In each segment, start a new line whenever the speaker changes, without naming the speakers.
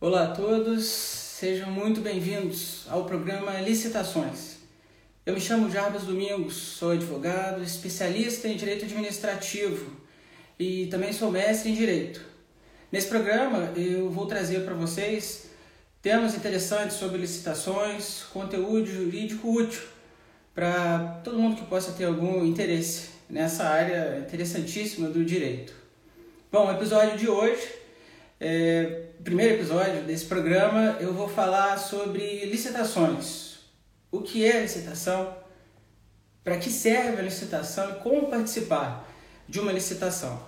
Olá a todos, sejam muito bem-vindos ao programa Licitações. Eu me chamo Jarbas Domingos, sou advogado, especialista em direito administrativo e também sou mestre em direito. Nesse programa eu vou trazer para vocês temas interessantes sobre licitações, conteúdo jurídico útil para todo mundo que possa ter algum interesse nessa área interessantíssima do direito. Bom, o episódio de hoje é, primeiro episódio desse programa, eu vou falar sobre licitações. O que é licitação? Para que serve a licitação e como participar de uma licitação?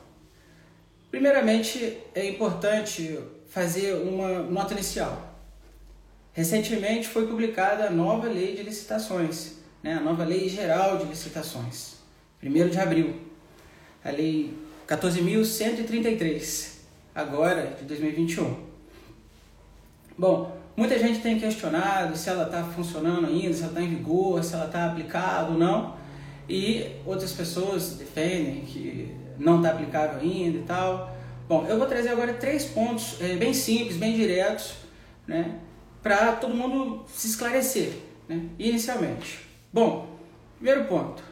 Primeiramente, é importante fazer uma nota inicial. Recentemente foi publicada a nova lei de licitações, né? a nova lei geral de licitações, 1 de abril, a lei 14.133 agora de 2021. Bom, muita gente tem questionado se ela está funcionando ainda, se ela está em vigor, se ela está aplicada ou não, e outras pessoas defendem que não está aplicável ainda e tal. Bom, eu vou trazer agora três pontos é, bem simples, bem diretos, né, para todo mundo se esclarecer, né, inicialmente. Bom, primeiro ponto,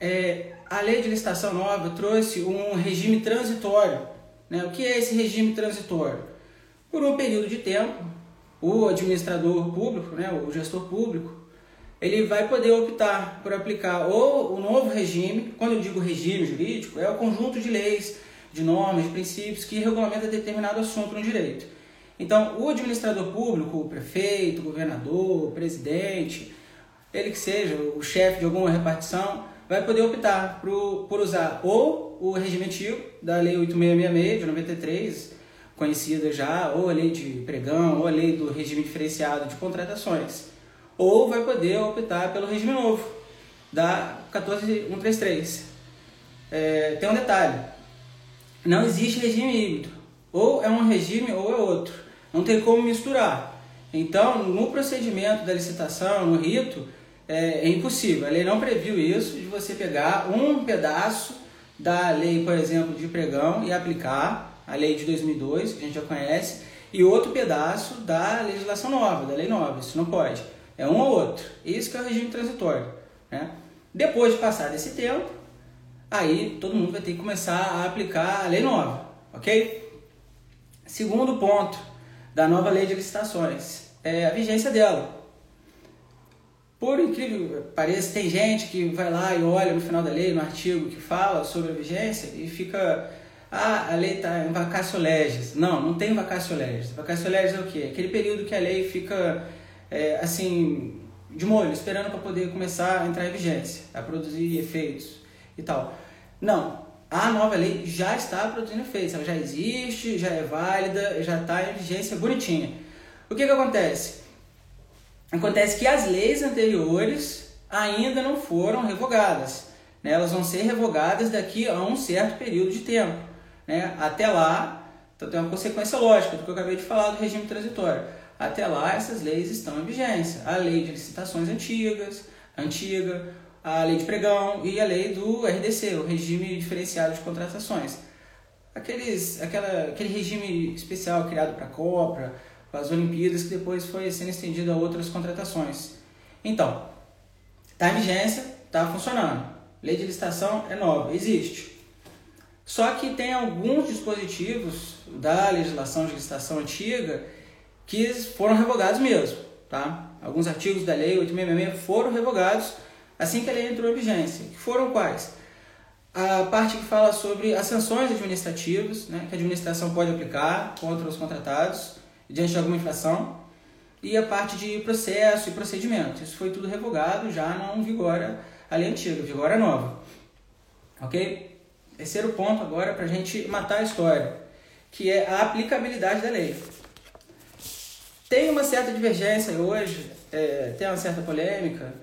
é, a lei de licitação nova trouxe um regime transitório né? O que é esse regime transitório? Por um período de tempo, o administrador público, né, o gestor público, ele vai poder optar por aplicar ou o novo regime, quando eu digo regime jurídico, é o conjunto de leis, de normas, de princípios que regulamenta determinado assunto no direito. Então, o administrador público, o prefeito, o governador, o presidente, ele que seja o chefe de alguma repartição, vai poder optar por, por usar ou o regime antigo da Lei 8666 de 93, conhecida já, ou a Lei de Pregão, ou a Lei do Regime Diferenciado de Contratações, ou vai poder optar pelo regime novo da 14133. É, tem um detalhe: não existe regime híbrido, ou é um regime ou é outro, não tem como misturar. Então, no procedimento da licitação, no rito, é, é, impossível. A lei não previu isso de você pegar um pedaço da lei, por exemplo, de pregão e aplicar a lei de 2002, que a gente já conhece, e outro pedaço da legislação nova, da lei nova. Isso não pode. É um ou outro. Isso que é o regime transitório. Né? Depois de passar desse tempo, aí todo mundo vai ter que começar a aplicar a lei nova, ok? Segundo ponto da nova lei de licitações é a vigência dela. Por incrível que pareça, tem gente que vai lá e olha no final da lei, no artigo que fala sobre a vigência e fica. Ah, a lei está em vacatio legis. Não, não tem vacatio legis. Vacatio legis é o quê? Aquele período que a lei fica, é, assim, de molho, esperando para poder começar a entrar em vigência, a produzir efeitos e tal. Não, a nova lei já está produzindo efeitos, ela já existe, já é válida, já está em vigência bonitinha. O que que acontece? Acontece que as leis anteriores ainda não foram revogadas. Né? Elas vão ser revogadas daqui a um certo período de tempo. Né? Até lá, então tem uma consequência lógica do que eu acabei de falar do regime transitório. Até lá, essas leis estão em vigência. A lei de licitações antigas, antiga, a lei de pregão e a lei do RDC, o regime diferenciado de contratações. Aqueles, aquela, aquele regime especial criado para a COPRA, as Olimpíadas, que depois foi sendo estendido a outras contratações. Então, está em vigência, está funcionando. Lei de licitação é nova, existe. Só que tem alguns dispositivos da legislação de licitação antiga que foram revogados mesmo. Tá? Alguns artigos da Lei 866 foram revogados assim que a lei entrou em vigência. Que foram quais? A parte que fala sobre as sanções administrativas né, que a administração pode aplicar contra os contratados diante de alguma infração, e a parte de processo e procedimento. Isso foi tudo revogado, já não vigora a lei antiga, vigora a nova. Ok? Terceiro ponto agora para a gente matar a história, que é a aplicabilidade da lei. Tem uma certa divergência hoje, é, tem uma certa polêmica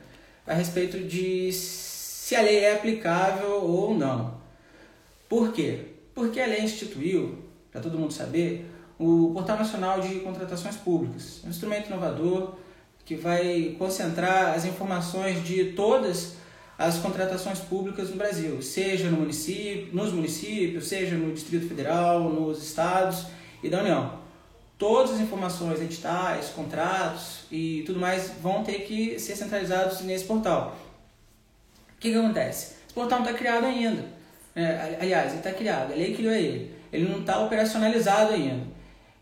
a respeito de se a lei é aplicável ou não. Por quê? Porque a lei instituiu, para todo mundo saber, o Portal Nacional de Contratações Públicas, um instrumento inovador que vai concentrar as informações de todas as contratações públicas no Brasil, seja no município, nos municípios, seja no Distrito Federal, nos estados e da União. todas as informações, editais, contratos e tudo mais vão ter que ser centralizados nesse portal. O que, que acontece? Esse portal não está criado ainda. É, aliás, ele está criado, a lei criou ele. Ele não está operacionalizado ainda.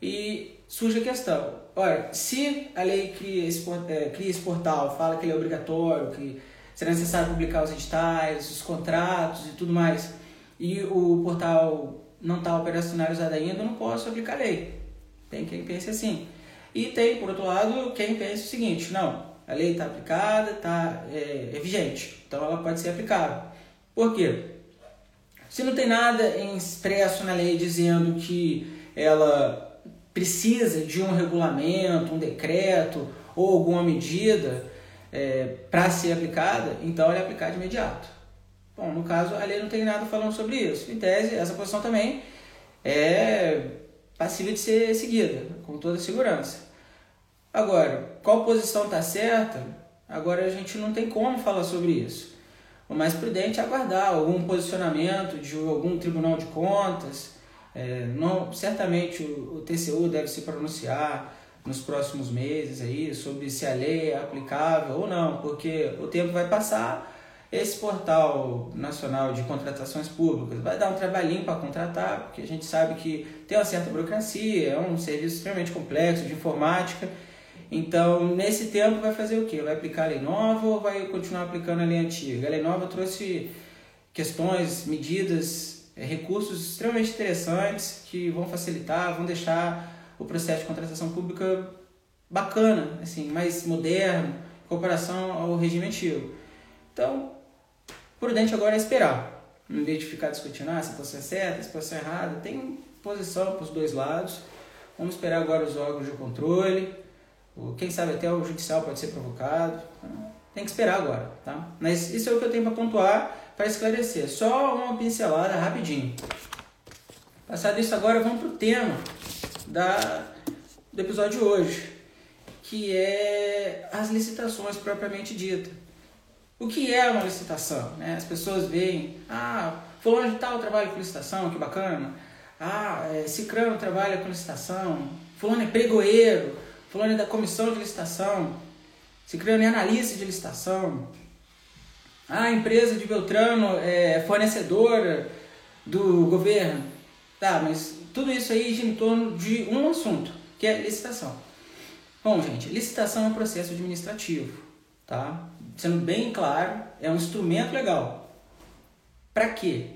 E surge a questão: olha, se a lei cria esse, é, cria esse portal, fala que ele é obrigatório, que será necessário publicar os editais, os contratos e tudo mais, e o portal não está operacionalizado ainda, eu não posso aplicar a lei. Tem quem pense assim. E tem, por outro lado, quem pense o seguinte: não, a lei está aplicada, tá, é, é, vigente, então ela pode ser aplicável. Por quê? Se não tem nada expresso na lei dizendo que ela precisa de um regulamento, um decreto ou alguma medida é, para ser aplicada, então ela é aplicada de imediato. Bom, no caso, a lei não tem nada falando sobre isso. Em tese, essa posição também é passível de ser seguida, com toda segurança. Agora, qual posição está certa? Agora a gente não tem como falar sobre isso. O mais prudente é aguardar algum posicionamento de algum tribunal de contas. É, não, certamente o, o TCU deve se pronunciar nos próximos meses aí sobre se a lei é aplicável ou não, porque o tempo vai passar esse portal nacional de contratações públicas vai dar um trabalhinho para contratar, porque a gente sabe que tem uma certa burocracia, é um serviço extremamente complexo de informática. Então, nesse tempo, vai fazer o quê? Vai aplicar a lei nova ou vai continuar aplicando a lei antiga? A lei nova trouxe questões, medidas, recursos extremamente interessantes que vão facilitar, vão deixar o processo de contratação pública bacana, assim, mais moderno, em comparação ao regime antigo. Então, Prudente agora é esperar. Em vez de ficar discutindo ah, se a posição é certa, se a posição é errada, tem posição para os dois lados. Vamos esperar agora os órgãos de controle. Quem sabe até o judicial pode ser provocado. Tem que esperar agora, tá? Mas isso é o que eu tenho para pontuar, para esclarecer. Só uma pincelada rapidinho. Passado isso agora, vamos para o tema da, do episódio de hoje, que é as licitações propriamente dita. O que é uma licitação? Né? As pessoas veem, ah, fulano de tal trabalha com licitação, que bacana. Ah, é, trabalha com licitação. Fulano é pregoeiro. Fulano é da comissão de licitação. Cicrano é analista de licitação. Ah, a empresa de Beltrano é fornecedora do governo. Tá, mas tudo isso aí gira em torno de um assunto, que é licitação. Bom, gente, licitação é um processo administrativo, tá? sendo bem claro, é um instrumento legal. Para quê?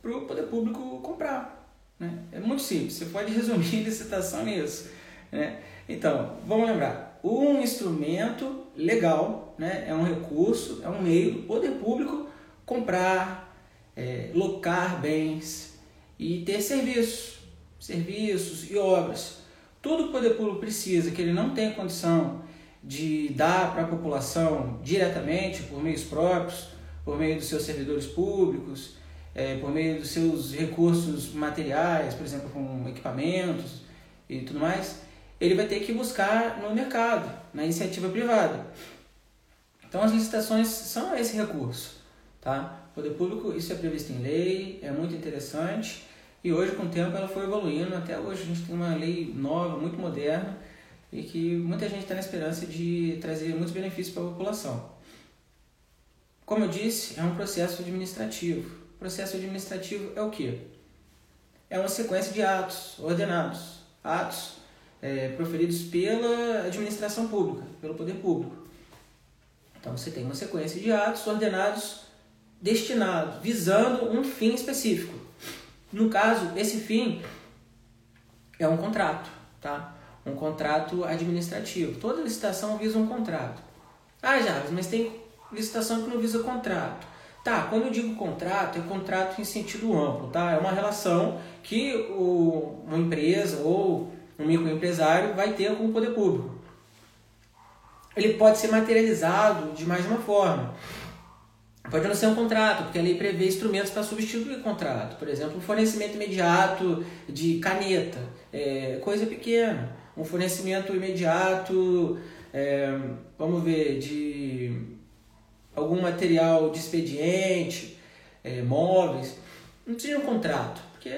Para o poder público comprar. Né? É muito simples, você pode resumir licitação nisso. Né? Então, vamos lembrar: um instrumento legal né? é um recurso, é um meio do poder público comprar, é, locar bens e ter serviços, serviços e obras. Tudo que o poder público precisa, que ele não tem condição de dar para a população diretamente, por meios próprios, por meio dos seus servidores públicos, é, por meio dos seus recursos materiais, por exemplo, com equipamentos e tudo mais, ele vai ter que buscar no mercado, na iniciativa privada. Então as licitações são esse recurso, tá? O poder público, isso é previsto em lei, é muito interessante e hoje com o tempo ela foi evoluindo, até hoje a gente tem uma lei nova, muito moderna, e que muita gente está na esperança de trazer muitos benefícios para a população. Como eu disse, é um processo administrativo. Processo administrativo é o que? É uma sequência de atos ordenados, atos é, proferidos pela administração pública, pelo poder público. Então você tem uma sequência de atos ordenados destinados, visando um fim específico. No caso, esse fim é um contrato, tá? um contrato administrativo. Toda licitação visa um contrato. Ah, já, mas tem licitação que não visa contrato. Tá, quando eu digo contrato, é contrato em sentido amplo, tá? É uma relação que o, uma empresa ou um microempresário vai ter com o poder público. Ele pode ser materializado de mais uma forma. Pode não ser um contrato, porque a lei prevê instrumentos para substituir o contrato. Por exemplo, o fornecimento imediato de caneta, é, coisa pequena um fornecimento imediato, é, vamos ver, de algum material de expediente, é, móveis. Não precisa de um contrato, porque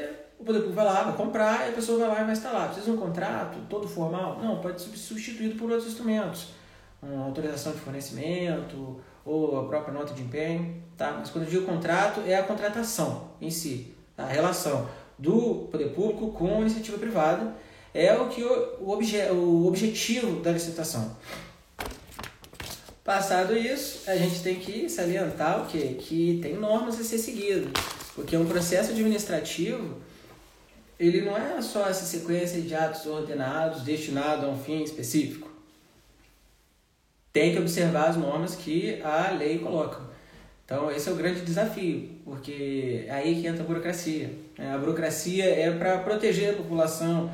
o poder público vai lá, vai comprar, e a pessoa vai lá e vai instalar. Precisa de um contrato todo formal? Não, pode ser substituído por outros instrumentos. Uma autorização de fornecimento ou a própria nota de empenho. Tá? Mas quando eu digo contrato, é a contratação em si, tá? a relação do poder público com a iniciativa privada é o que o, obje, o objetivo da licitação. Passado isso, a gente tem que salientar o quê? Que tem normas a ser seguidas, porque um processo administrativo ele não é só essa sequência de atos ordenados destinados a um fim específico. Tem que observar as normas que a lei coloca. Então, esse é o grande desafio, porque é aí que entra a burocracia. Né? A burocracia é para proteger a população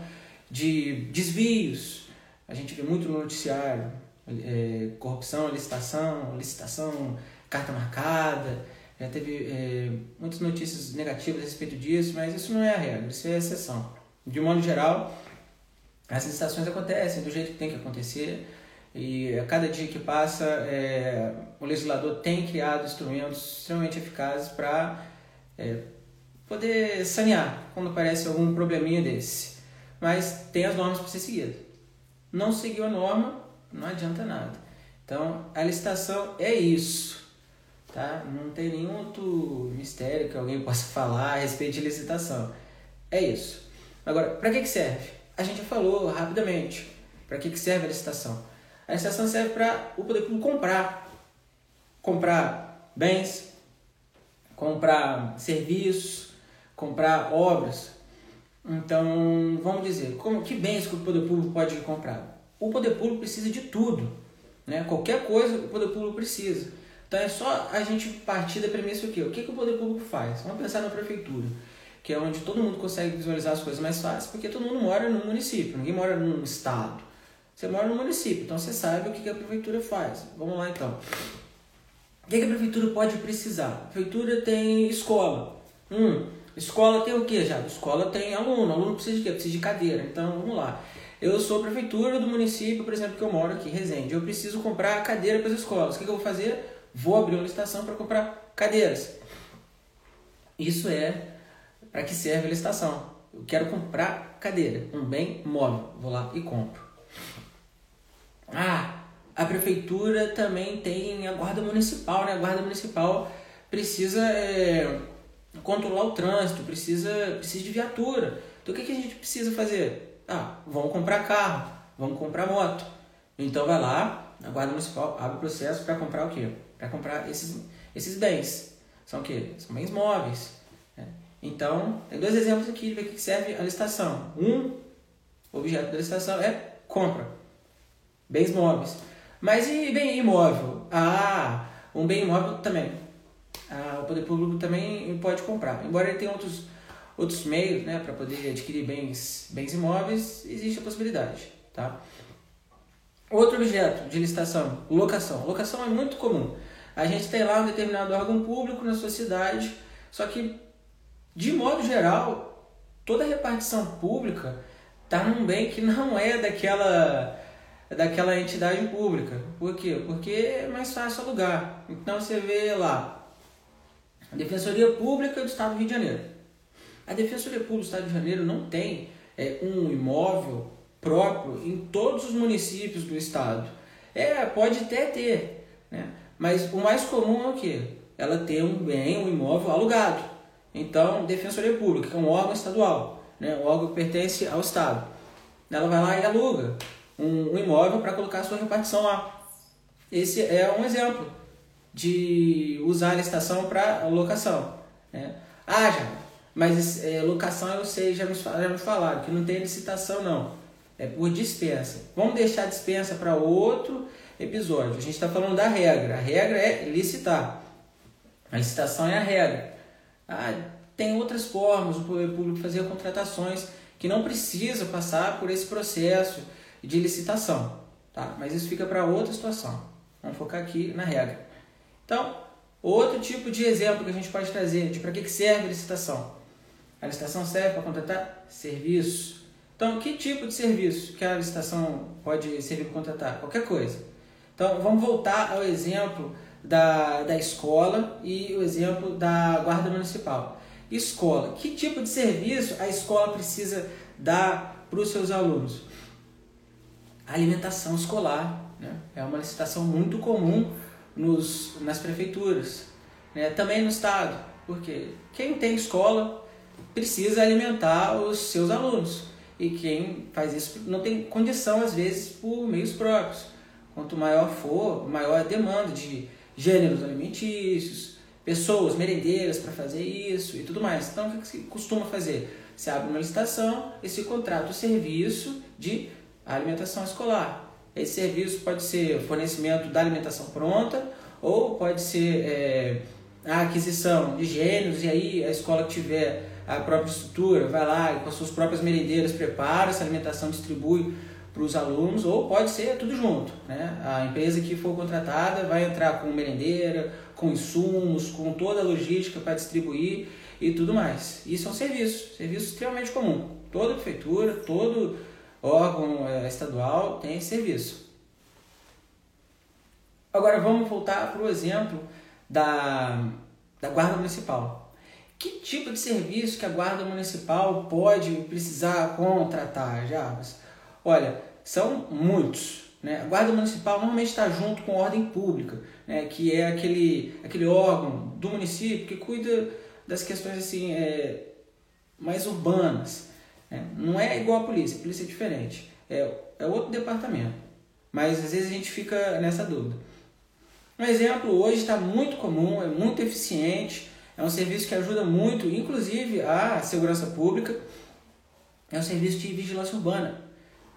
de desvios. A gente vê muito no noticiário, é, corrupção, licitação, licitação, carta marcada. Já teve é, muitas notícias negativas a respeito disso, mas isso não é a regra, isso é a exceção. De modo geral, as licitações acontecem do jeito que tem que acontecer e a cada dia que passa, é, o legislador tem criado instrumentos extremamente eficazes para é, poder sanear quando aparece algum probleminha desse. Mas tem as normas para ser seguidas. Não seguiu a norma, não adianta nada. Então, a licitação é isso. Tá? Não tem nenhum outro mistério que alguém possa falar a respeito de licitação. É isso. Agora, para que, que serve? A gente já falou rapidamente. Para que, que serve a licitação? A licitação serve para o poder público comprar. Comprar bens, comprar serviços, comprar obras. Então, vamos dizer, como, que bens que o poder público pode comprar? O poder público precisa de tudo. Né? Qualquer coisa o poder público precisa. Então é só a gente partir da premissa o quê? O que, que o poder público faz? Vamos pensar na prefeitura, que é onde todo mundo consegue visualizar as coisas mais fáceis, porque todo mundo mora num município, ninguém mora num estado. Você mora no município, então você sabe o que, que a prefeitura faz. Vamos lá então. O que, que a prefeitura pode precisar? A prefeitura tem escola. Hum, escola tem o que já? Escola tem aluno. Aluno precisa de quê? Precisa de cadeira. Então vamos lá. Eu sou prefeitura do município, por exemplo, que eu moro aqui, Resende. Eu preciso comprar cadeira para as escolas. O que, que eu vou fazer? Vou abrir uma licitação para comprar cadeiras. Isso é para que serve a licitação. Eu quero comprar cadeira, um bem móvel. Vou lá e compro. Ah, a prefeitura também tem a guarda municipal, né? A guarda municipal precisa é, controlar o trânsito, precisa, precisa de viatura. Então o que, que a gente precisa fazer? Ah, vamos comprar carro, vamos comprar moto. Então vai lá, a guarda municipal abre o processo para comprar o quê? Para comprar esses, esses bens. São o quê? São bens móveis. Né? Então, tem dois exemplos aqui de que serve a licitação. Um, objeto da licitação é compra. Bens móveis. Mas e bem imóvel? Ah, um bem imóvel também. Ah, o poder público também pode comprar. Embora ele tenha outros, outros meios né, para poder adquirir bens, bens imóveis, existe a possibilidade. Tá? Outro objeto de licitação, locação. Locação é muito comum. A gente tem lá um determinado órgão público na sociedade, só que, de modo geral, toda repartição pública está num bem que não é daquela, daquela entidade pública. Por quê? Porque é mais fácil alugar. Então você vê lá, a Defensoria Pública do Estado do Rio de Janeiro. A Defensoria Pública do Estado do Rio de Janeiro não tem é, um imóvel próprio em todos os municípios do estado. É, pode até ter, né? Mas o mais comum é o quê? Ela ter um bem, um imóvel alugado. Então, Defensoria Pública, que é um órgão estadual, né? um órgão que pertence ao Estado. Ela vai lá e aluga um, um imóvel para colocar sua repartição lá. Esse é um exemplo de usar a licitação para locação. Né? Ah, já, mas é, locação eu sei, já me, já me falaram, que não tem licitação não. É por dispensa. Vamos deixar a dispensa para outro episódio. A gente está falando da regra. A regra é licitar. A licitação é a regra. Ah, tem outras formas o público fazer contratações que não precisa passar por esse processo de licitação. Tá? Mas isso fica para outra situação. Vamos focar aqui na regra. Então, outro tipo de exemplo que a gente pode trazer de para que serve a licitação. A licitação serve para contratar serviço. Então, que tipo de serviço que a licitação pode servir para contratar? Qualquer coisa. Então, vamos voltar ao exemplo da, da escola e o exemplo da guarda municipal. Escola. Que tipo de serviço a escola precisa dar para os seus alunos? alimentação escolar. Né? É uma licitação muito comum nos, nas prefeituras, né? também no Estado, porque quem tem escola precisa alimentar os seus alunos e quem faz isso não tem condição, às vezes, por meios próprios. Quanto maior for, maior a demanda de gêneros alimentícios, pessoas merendeiras para fazer isso e tudo mais. Então, o que se costuma fazer? Se abre uma licitação e se contrata o serviço de alimentação escolar. Esse serviço pode ser fornecimento da alimentação pronta ou pode ser é, a aquisição de gêneros e aí a escola que tiver a própria estrutura vai lá e com as suas próprias merendeiras prepara essa alimentação, distribui para os alunos ou pode ser tudo junto. Né? A empresa que for contratada vai entrar com merendeira, com insumos, com toda a logística para distribuir e tudo mais. Isso é um serviço, serviço extremamente comum. Toda prefeitura, todo órgão é, estadual tem esse serviço. Agora vamos voltar para o exemplo da, da Guarda Municipal. Que tipo de serviço que a Guarda Municipal pode precisar contratar, Jarbas? Olha, são muitos. Né? A Guarda Municipal normalmente está junto com a Ordem Pública, né? que é aquele, aquele órgão do município que cuida das questões assim, é, mais urbanas. Né? Não é igual a polícia, a polícia é diferente, é, é outro departamento. Mas às vezes a gente fica nessa dúvida. Um exemplo hoje está muito comum, é muito eficiente, é um serviço que ajuda muito, inclusive a segurança pública, é um serviço de vigilância urbana.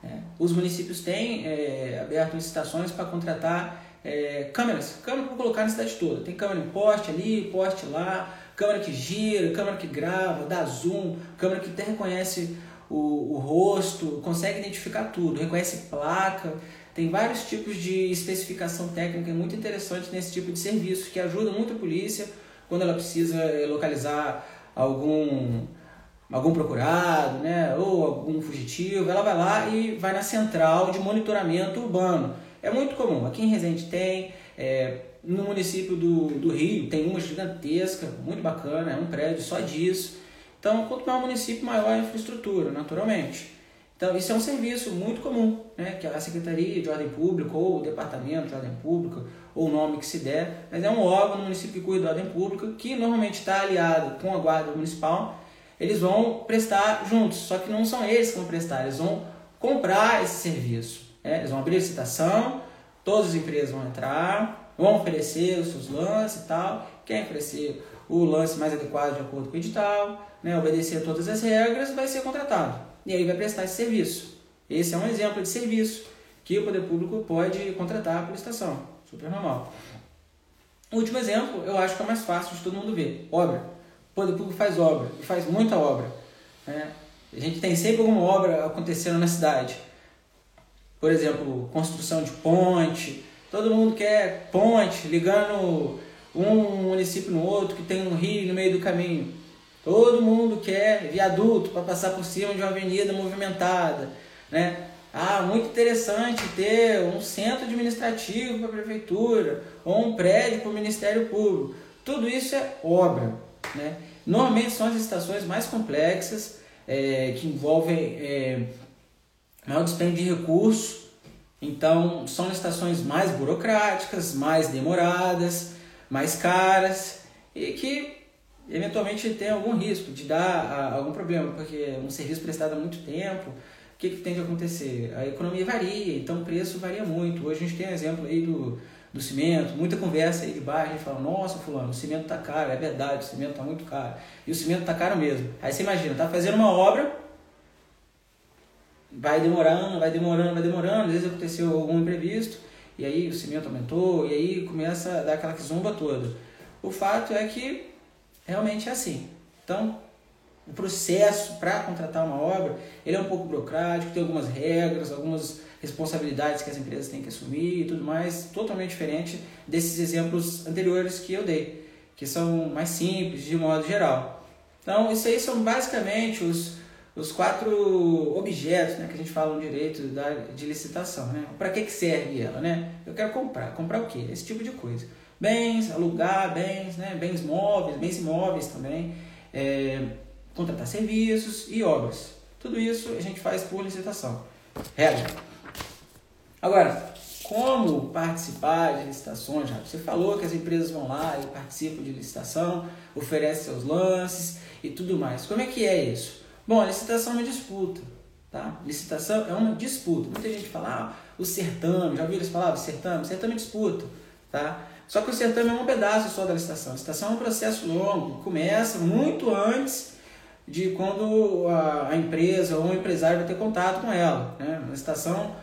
Né? Os municípios têm é, aberto licitações para contratar é, câmeras, câmera para colocar na cidade toda. Tem câmera em poste ali, poste lá, câmera que gira, câmera que grava, dá zoom, câmera que até reconhece o, o rosto, consegue identificar tudo, reconhece placa. Tem vários tipos de especificação técnica muito interessante nesse tipo de serviço que ajuda muito a polícia quando ela precisa eh, localizar algum algum procurado, né, ou algum fugitivo, ela vai lá e vai na central de monitoramento urbano. É muito comum. Aqui em Resende tem, é, no município do, do Rio tem uma gigantesca, muito bacana, é um prédio só disso. Então, quanto maior o município, maior a infraestrutura, naturalmente. Então, isso é um serviço muito comum, né, que a Secretaria de Ordem Pública, ou o Departamento de Ordem Pública, ou o nome que se der, mas é um órgão no município que cuida da ordem pública, que normalmente está aliado com a Guarda Municipal, eles vão prestar juntos, só que não são eles que vão prestar, eles vão comprar esse serviço. Né? Eles vão abrir licitação, todas as empresas vão entrar, vão oferecer os seus lances e tal. Quem oferecer o lance mais adequado de acordo com o edital, né, obedecer a todas as regras, vai ser contratado. E aí vai prestar esse serviço. Esse é um exemplo de serviço que o poder público pode contratar por estação. Super normal. Último exemplo, eu acho que é mais fácil de todo mundo ver. Obra. O poder público faz obra, e faz muita obra. Né? A gente tem sempre alguma obra acontecendo na cidade. Por exemplo, construção de ponte, Todo mundo quer ponte, ligando um município no outro, que tem um rio no meio do caminho. Todo mundo quer viaduto para passar por cima de uma avenida movimentada. Né? Ah, muito interessante ter um centro administrativo para a prefeitura, ou um prédio para o Ministério Público. Tudo isso é obra. Né? Normalmente são as estações mais complexas, é, que envolvem é, maior dispêndio de recursos, então, são licitações mais burocráticas, mais demoradas, mais caras e que eventualmente tem algum risco de dar algum problema, porque um serviço prestado há muito tempo, o que, que tem que acontecer? A economia varia, então o preço varia muito. Hoje a gente tem um exemplo aí do, do cimento, muita conversa aí de bairro, gente fala, nossa fulano, o cimento tá caro, é verdade, o cimento tá muito caro. E o cimento tá caro mesmo. Aí você imagina, tá fazendo uma obra vai demorando, vai demorando, vai demorando, às vezes aconteceu algum imprevisto, e aí o cimento aumentou, e aí começa a dar aquela zumba toda. O fato é que realmente é assim. Então, o processo para contratar uma obra, ele é um pouco burocrático, tem algumas regras, algumas responsabilidades que as empresas têm que assumir e tudo mais, totalmente diferente desses exemplos anteriores que eu dei, que são mais simples de modo geral. Então, isso aí são basicamente os os quatro objetos né, que a gente fala no direito da, de licitação. Né? Para que, que serve ela? Né? Eu quero comprar. Comprar o quê? Esse tipo de coisa. Bens, alugar bens, né? bens móveis, bens imóveis também. é, contratar serviços e obras. Tudo isso a gente faz por licitação. Regra. Agora, como participar de licitações? Já? Você falou que as empresas vão lá e participam de licitação, oferecem seus lances e tudo mais. Como é que é isso? Bom, a licitação é uma disputa. Tá? Licitação é uma disputa. Muita gente fala, ah, o certame, já ouviram essa palavra? Certame? Certame é disputa. Tá? Só que o certame é um pedaço só da licitação. A licitação é um processo longo, começa muito antes de quando a, a empresa ou o empresário vai ter contato com ela. Né? A licitação,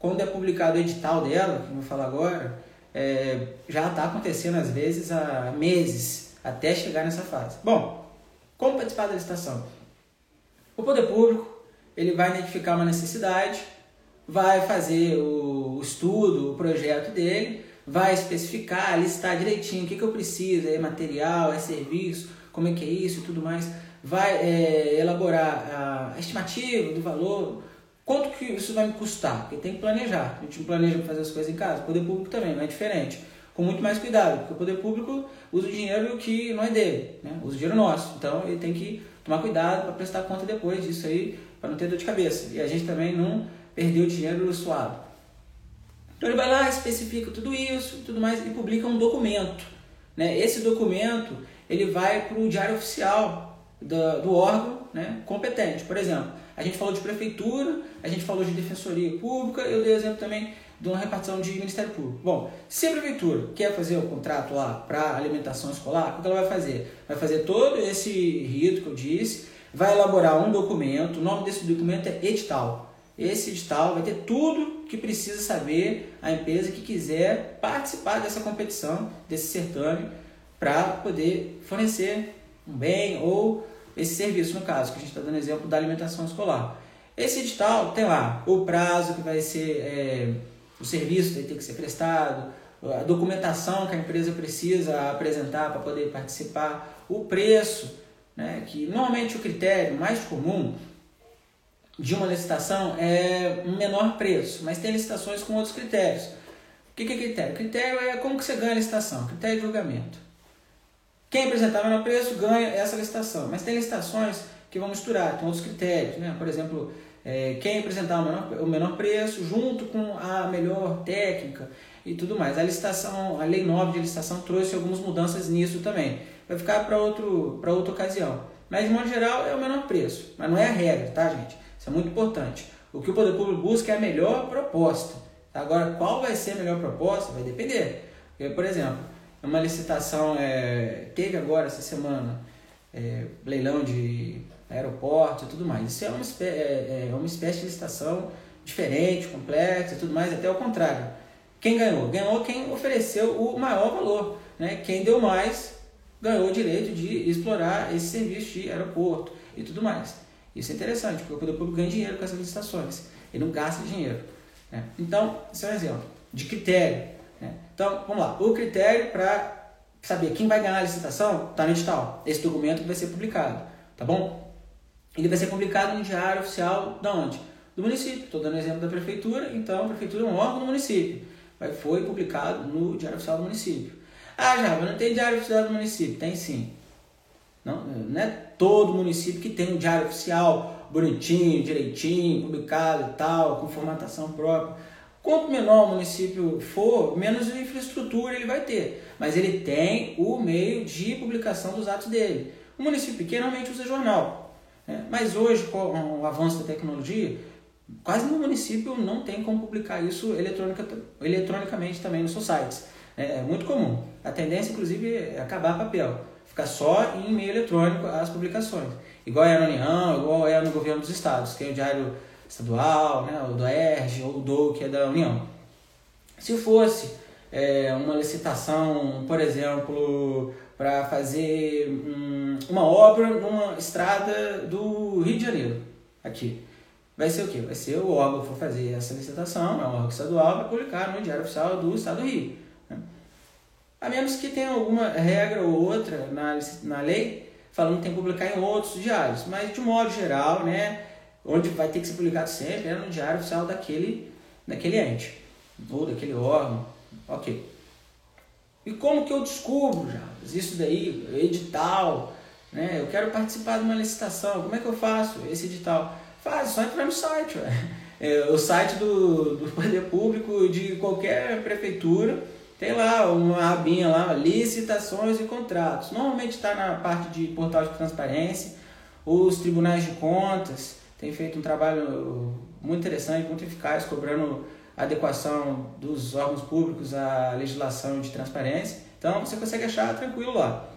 quando é publicado o edital dela, que eu vou falar agora, é, já está acontecendo às vezes há meses até chegar nessa fase. Bom, como participar da licitação? O poder público ele vai identificar uma necessidade, vai fazer o, estudo, o projeto dele, vai especificar, listar direitinho o que, que eu preciso, é material, é serviço, como é que é isso e tudo mais, vai é, elaborar a estimativa do valor, quanto que isso vai me custar, porque tem que planejar, a gente não planeja fazer as coisas em casa, o poder público também, não é diferente, com muito mais cuidado, porque o poder público usa o dinheiro que não é dele, né? usa o dinheiro nosso, então ele tem que tomar cuidado para prestar conta depois disso aí, para não ter dor de cabeça, e a gente também não perder o dinheiro suado. Então ele vai lá, especifica tudo isso tudo mais e publica um documento. Né? Esse documento ele vai para o diário oficial do, do órgão né, competente. Por exemplo, a gente falou de prefeitura, a gente falou de defensoria pública, eu dei exemplo também de uma repartição de Ministério Público. Bom, se a prefeitura quer fazer o contrato lá para alimentação escolar, o que ela vai fazer? Vai fazer todo esse rito que eu disse, vai elaborar um documento, o nome desse documento é edital. Esse edital vai ter tudo que precisa saber a empresa que quiser participar dessa competição, desse certame, para poder fornecer um bem ou esse serviço, no caso, que a gente está dando exemplo da alimentação escolar. Esse edital tem lá o prazo que vai ser, é, o serviço que tem que ser prestado, a documentação que a empresa precisa apresentar para poder participar, o preço, né, que normalmente o critério mais comum de uma licitação é um menor preço, mas tem licitações com outros critérios. O que é critério? Critério é como que você ganha a licitação, critério de julgamento. Quem apresentar o menor preço ganha essa licitação, mas tem licitações que vão misturar, tem outros critérios, né? por exemplo, é, quem apresentar o menor, o menor preço junto com a melhor técnica e tudo mais. A licitação, a lei 9 de licitação trouxe algumas mudanças nisso também. Vai ficar para outra ocasião. Mas de modo geral é o menor preço, mas não é a regra, tá gente? Isso é muito importante. O que o poder público busca é a melhor proposta. Agora, qual vai ser a melhor proposta? Vai depender. Porque, por exemplo, uma licitação é, teve agora essa semana é, leilão de aeroporto e tudo mais. Isso é uma, espé é, é uma espécie de licitação diferente, complexa e tudo mais, até o contrário. Quem ganhou? Ganhou quem ofereceu o maior valor. Né? Quem deu mais ganhou o direito de explorar esse serviço de aeroporto e tudo mais. Isso é interessante, porque o poder público ganha dinheiro com essas licitações. Ele não gasta dinheiro. Né? Então, isso é um exemplo de critério. Né? Então, vamos lá. O critério para saber quem vai ganhar a licitação está no edital. Esse documento vai ser publicado. Tá bom? Ele vai ser publicado no diário oficial da onde? Do município. Estou dando exemplo da prefeitura, então a prefeitura é um órgão do município. Vai, foi publicado no diário oficial do município. Ah, já, mas não tem diário oficial do município? Tem sim. Não, não é todo município que tem um diário oficial bonitinho, direitinho, publicado e tal, com formatação própria. Quanto menor o município for, menos infraestrutura ele vai ter. Mas ele tem o meio de publicação dos atos dele. O município pequeno normalmente usa jornal. Né? Mas hoje, com o avanço da tecnologia, quase no município não tem como publicar isso eletronica, eletronicamente também nos seus sites. É, é muito comum. A tendência, inclusive, é acabar papel. Ficar só em meio eletrônico as publicações. Igual é na União, igual é no governo dos estados. Tem o diário estadual, né, o do ERG ou do que é da União. Se fosse é, uma licitação, por exemplo, para fazer um, uma obra numa estrada do Rio de Janeiro, aqui. Vai ser o quê? Vai ser o órgão que for fazer essa licitação, é um órgão estadual, vai publicar no Diário Oficial do Estado do Rio. A menos que tenha alguma regra ou outra na, na lei falando que tem que publicar em outros diários. Mas de modo geral, né, onde vai ter que ser publicado sempre é no diário oficial daquele, daquele ente ou daquele órgão. Ok. E como que eu descubro já? Isso daí, edital, Né? Eu quero participar de uma licitação, como é que eu faço esse edital? Faz, só entrar no site. É, o site do, do Poder Público de qualquer prefeitura tem lá uma abinha lá, licitações e contratos. Normalmente está na parte de portal de transparência. Os tribunais de contas têm feito um trabalho muito interessante, muito eficaz, cobrando adequação dos órgãos públicos à legislação de transparência. Então você consegue achar tranquilo lá.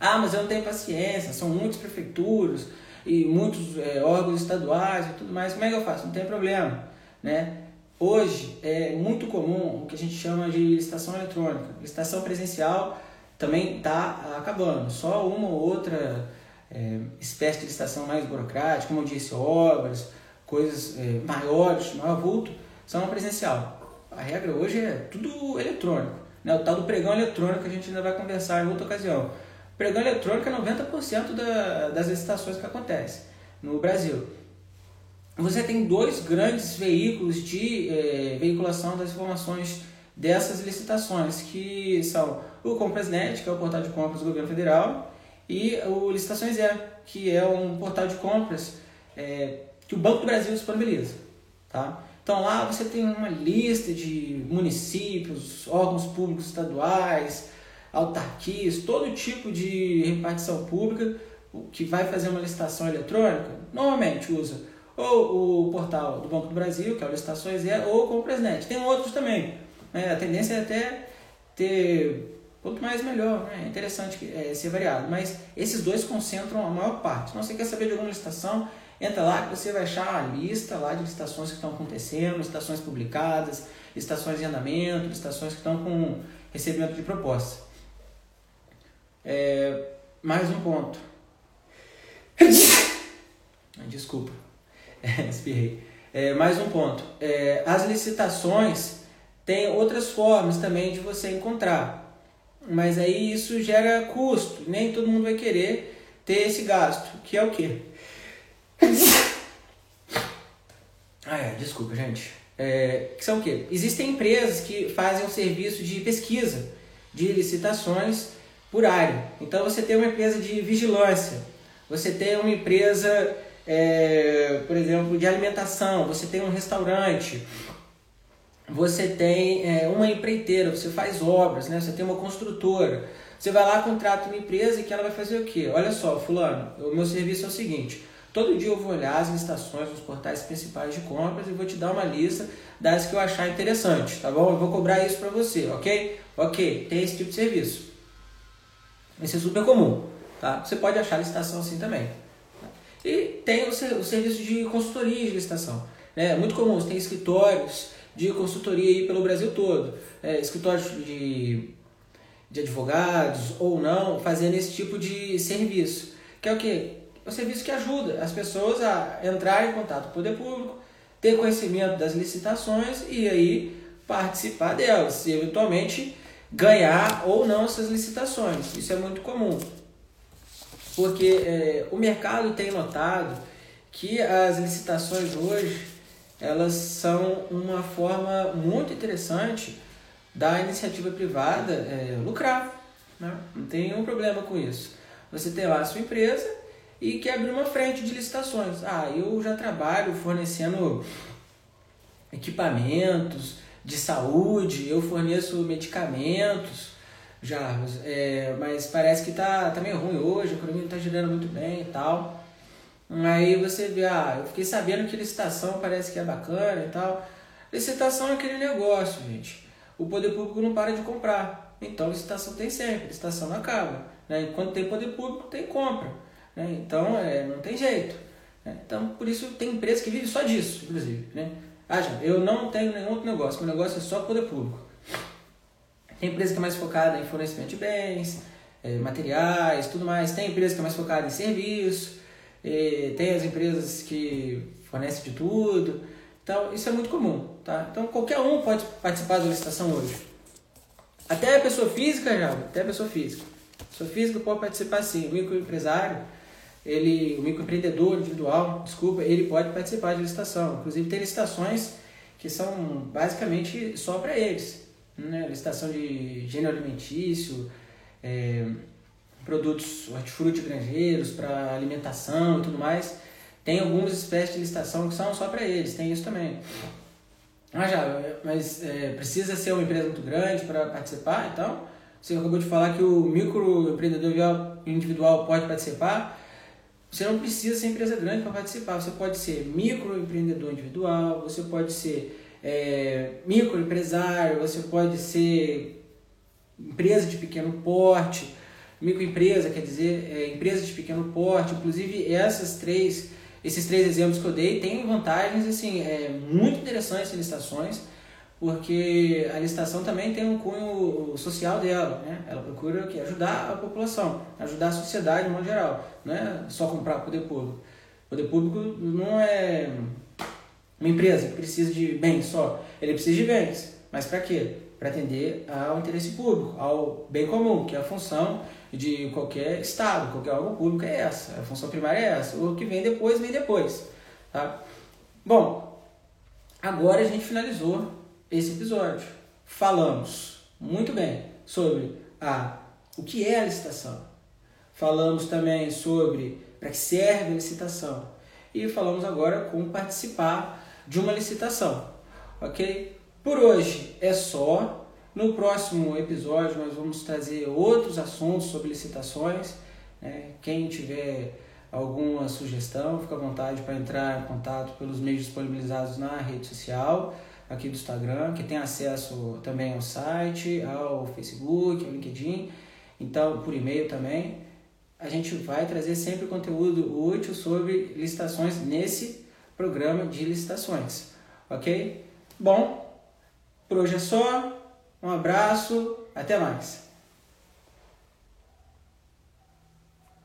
Ah, mas eu não tenho paciência, são muitas prefeituras e muitos é, órgãos estaduais e tudo mais. Como é que eu faço? Não tem problema, né? Hoje é muito comum o que a gente chama de licitação eletrônica. Licitação presencial também está acabando. Só uma ou outra é, espécie de licitação mais burocrática, como eu disse, obras, coisas é, maiores, maior vulto, são presencial. A regra hoje é tudo eletrônico. Né? O tal do pregão eletrônico que a gente ainda vai conversar em outra ocasião. O pregão eletrônico é 90% da, das licitações que acontecem no Brasil você tem dois grandes veículos de é, veiculação das informações dessas licitações, que são o Comprasnet, que é o portal de compras do governo federal, e o Licitações é, que é um portal de compras é, que o Banco do Brasil disponibiliza. Tá? Então lá você tem uma lista de municípios, órgãos públicos estaduais, autarquias, todo tipo de repartição pública que vai fazer uma licitação eletrônica, normalmente usa ou o portal do Banco do Brasil, que é o Licitações é, ou o Presidente. Tem outros também. Né? A tendência é até ter quanto mais melhor, né? é interessante é, ser variado. Mas esses dois concentram a maior parte. Se você quer saber de alguma licitação, entra lá que você vai achar a lista lá de licitações que estão acontecendo, licitações publicadas, licitações em andamento, licitações que estão com recebimento de proposta. É, mais um ponto. Desculpa. espirrei. É, mais um ponto. É, as licitações têm outras formas também de você encontrar. Mas aí isso gera custo. Nem todo mundo vai querer ter esse gasto. Que é o quê? Ah, é, desculpa, gente. É, que são o quê? Existem empresas que fazem um serviço de pesquisa de licitações por área. Então você tem uma empresa de vigilância, você tem uma empresa é, por exemplo, de alimentação, você tem um restaurante, você tem é, uma empreiteira, você faz obras, né? você tem uma construtora. Você vai lá, contrata uma empresa que ela vai fazer o quê? Olha só, fulano, o meu serviço é o seguinte, todo dia eu vou olhar as licitações nos portais principais de compras e vou te dar uma lista das que eu achar interessante, tá bom? Eu vou cobrar isso para você, ok? Ok, tem esse tipo de serviço. Isso é super comum, tá? Você pode achar licitação assim também. E tem o, serviço de consultoria de licitação. Né? É muito comum, você tem escritórios de consultoria aí pelo Brasil todo, é, escritórios de, de advogados ou não, fazendo esse tipo de serviço. Que é o quê? É o serviço que ajuda as pessoas a entrar em contato com o poder público, ter conhecimento das licitações e aí participar delas e eventualmente ganhar ou não essas licitações. Isso é muito comum porque é, o mercado tem notado que as licitações hoje elas são uma forma muito interessante da iniciativa privada é, lucrar. Né? Não tem nenhum problema com isso. Você tem lá a sua empresa e quer abrir uma frente de licitações. Ah, eu já trabalho fornecendo equipamentos de saúde, eu forneço medicamentos, Jarvis, é, mas parece que tá, tá meio ruim hoje, a economia não tá girando muito bem e tal. Aí você vê, ah, eu fiquei sabendo que licitação parece que é bacana e tal. Licitação é aquele negócio, gente. O poder público não para de comprar. Então licitação tem sempre, licitação não acaba. Né? Enquanto tem poder público, tem compra. Né? Então é, não tem jeito. Né? Então por isso tem empresa que vive só disso, inclusive. Né? Ah, já, eu não tenho nenhum outro negócio, meu negócio é só poder público. Tem empresa que é mais focada em fornecimento de bens, é, materiais, tudo mais. Tem empresa que é mais focada em serviço. Tem as empresas que fornecem de tudo. Então, isso é muito comum, tá? Então, qualquer um pode participar da licitação hoje. Até a pessoa física, já, até a pessoa física. A pessoa física pode participar sim. O microempresário, ele, o microempreendedor individual, desculpa, ele pode participar de licitação. Inclusive, tem licitações que são basicamente só para eles né? licitação de gênero alimentício, é, produtos hortifruti granjeiros para alimentação e tudo mais, tem algumas espécies de licitação que são só para eles, tem isso também. Ah, já, mas é, precisa ser uma empresa muito grande para participar, então você acabou de falar que o microempreendedor individual pode participar. Você não precisa ser empresa grande para participar. Você pode ser microempreendedor individual, você pode ser é, microempresário, você pode ser empresa de pequeno porte, microempresa quer dizer é, empresa de pequeno porte. Inclusive essas três esses três exemplos que eu dei têm vantagens assim, é, muito interessantes em licitações, porque a licitação também tem um cunho social dela, né? Ela procura que ajudar a população, ajudar a sociedade de modo geral, não é só comprar poder público. O poder público não é uma empresa que precisa de bens só, ele precisa de bens, mas para quê? Para atender ao interesse público, ao bem comum, que é a função de qualquer Estado, qualquer órgão público é essa, a função primária é essa, o que vem depois, vem depois. Tá? Bom, agora a gente finalizou esse episódio. Falamos muito bem sobre a, o que é a licitação, falamos também sobre para que serve a licitação e falamos agora como participar de uma licitação, ok? Por hoje é só. No próximo episódio, nós vamos trazer outros assuntos sobre licitações. Né? Quem tiver alguma sugestão, fica à vontade para entrar em contato pelos meios disponibilizados na rede social, aqui do Instagram, que tem acesso também ao site, ao Facebook, ao LinkedIn, então por e-mail também. A gente vai trazer sempre conteúdo útil sobre licitações nesse programa de licitações, ok? Bom, por hoje é só. Um abraço, até mais.